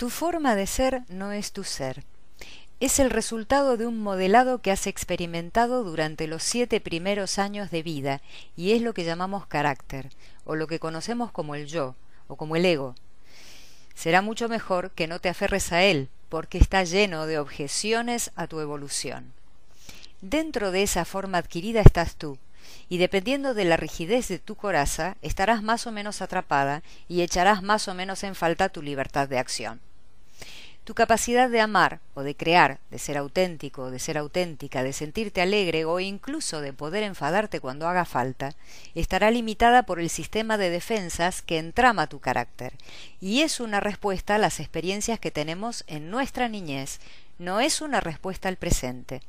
Tu forma de ser no es tu ser. Es el resultado de un modelado que has experimentado durante los siete primeros años de vida y es lo que llamamos carácter, o lo que conocemos como el yo, o como el ego. Será mucho mejor que no te aferres a él, porque está lleno de objeciones a tu evolución. Dentro de esa forma adquirida estás tú, y dependiendo de la rigidez de tu coraza, estarás más o menos atrapada y echarás más o menos en falta tu libertad de acción. Tu capacidad de amar o de crear, de ser auténtico, de ser auténtica, de sentirte alegre o incluso de poder enfadarte cuando haga falta, estará limitada por el sistema de defensas que entrama tu carácter, y es una respuesta a las experiencias que tenemos en nuestra niñez, no es una respuesta al presente.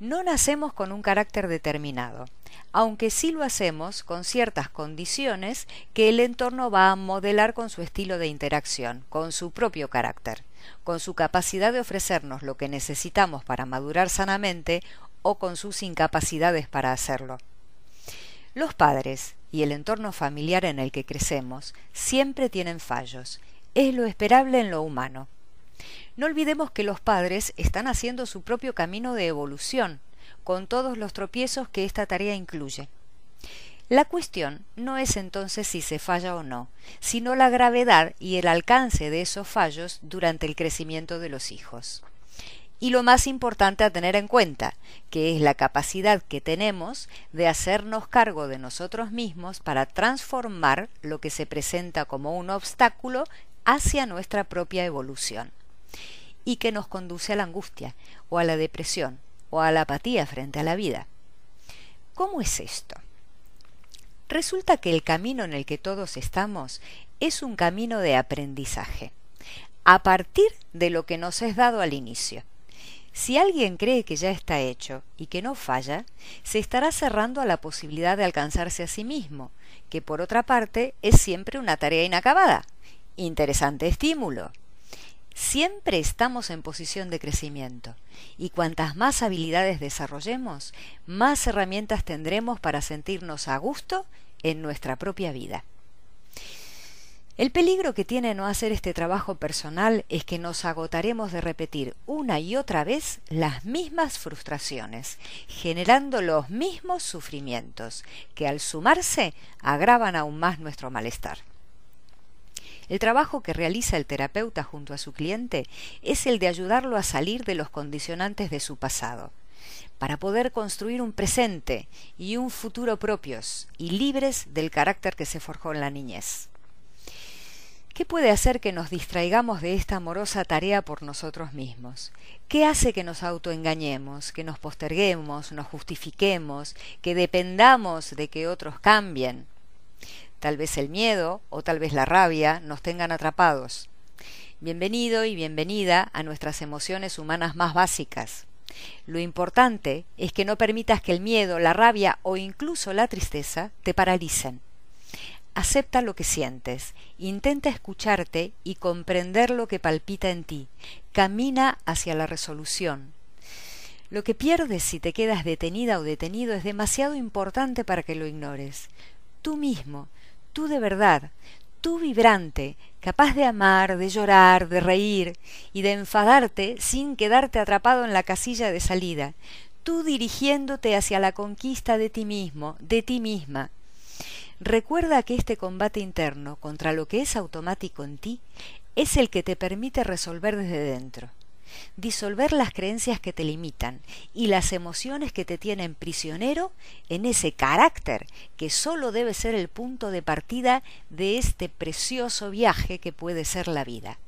No nacemos con un carácter determinado, aunque sí lo hacemos con ciertas condiciones que el entorno va a modelar con su estilo de interacción, con su propio carácter, con su capacidad de ofrecernos lo que necesitamos para madurar sanamente o con sus incapacidades para hacerlo. Los padres y el entorno familiar en el que crecemos siempre tienen fallos. Es lo esperable en lo humano. No olvidemos que los padres están haciendo su propio camino de evolución, con todos los tropiezos que esta tarea incluye. La cuestión no es entonces si se falla o no, sino la gravedad y el alcance de esos fallos durante el crecimiento de los hijos. Y lo más importante a tener en cuenta, que es la capacidad que tenemos de hacernos cargo de nosotros mismos para transformar lo que se presenta como un obstáculo hacia nuestra propia evolución y que nos conduce a la angustia o a la depresión o a la apatía frente a la vida. ¿Cómo es esto? Resulta que el camino en el que todos estamos es un camino de aprendizaje, a partir de lo que nos es dado al inicio. Si alguien cree que ya está hecho y que no falla, se estará cerrando a la posibilidad de alcanzarse a sí mismo, que por otra parte es siempre una tarea inacabada. Interesante estímulo. Siempre estamos en posición de crecimiento y cuantas más habilidades desarrollemos, más herramientas tendremos para sentirnos a gusto en nuestra propia vida. El peligro que tiene no hacer este trabajo personal es que nos agotaremos de repetir una y otra vez las mismas frustraciones, generando los mismos sufrimientos, que al sumarse agravan aún más nuestro malestar. El trabajo que realiza el terapeuta junto a su cliente es el de ayudarlo a salir de los condicionantes de su pasado, para poder construir un presente y un futuro propios y libres del carácter que se forjó en la niñez. ¿Qué puede hacer que nos distraigamos de esta amorosa tarea por nosotros mismos? ¿Qué hace que nos autoengañemos, que nos posterguemos, nos justifiquemos, que dependamos de que otros cambien? Tal vez el miedo o tal vez la rabia nos tengan atrapados. Bienvenido y bienvenida a nuestras emociones humanas más básicas. Lo importante es que no permitas que el miedo, la rabia o incluso la tristeza te paralicen. Acepta lo que sientes, intenta escucharte y comprender lo que palpita en ti. Camina hacia la resolución. Lo que pierdes si te quedas detenida o detenido es demasiado importante para que lo ignores. Tú mismo, tú de verdad, tú vibrante, capaz de amar, de llorar, de reír y de enfadarte sin quedarte atrapado en la casilla de salida, tú dirigiéndote hacia la conquista de ti mismo, de ti misma. Recuerda que este combate interno contra lo que es automático en ti es el que te permite resolver desde dentro disolver las creencias que te limitan y las emociones que te tienen prisionero en ese carácter que sólo debe ser el punto de partida de este precioso viaje que puede ser la vida.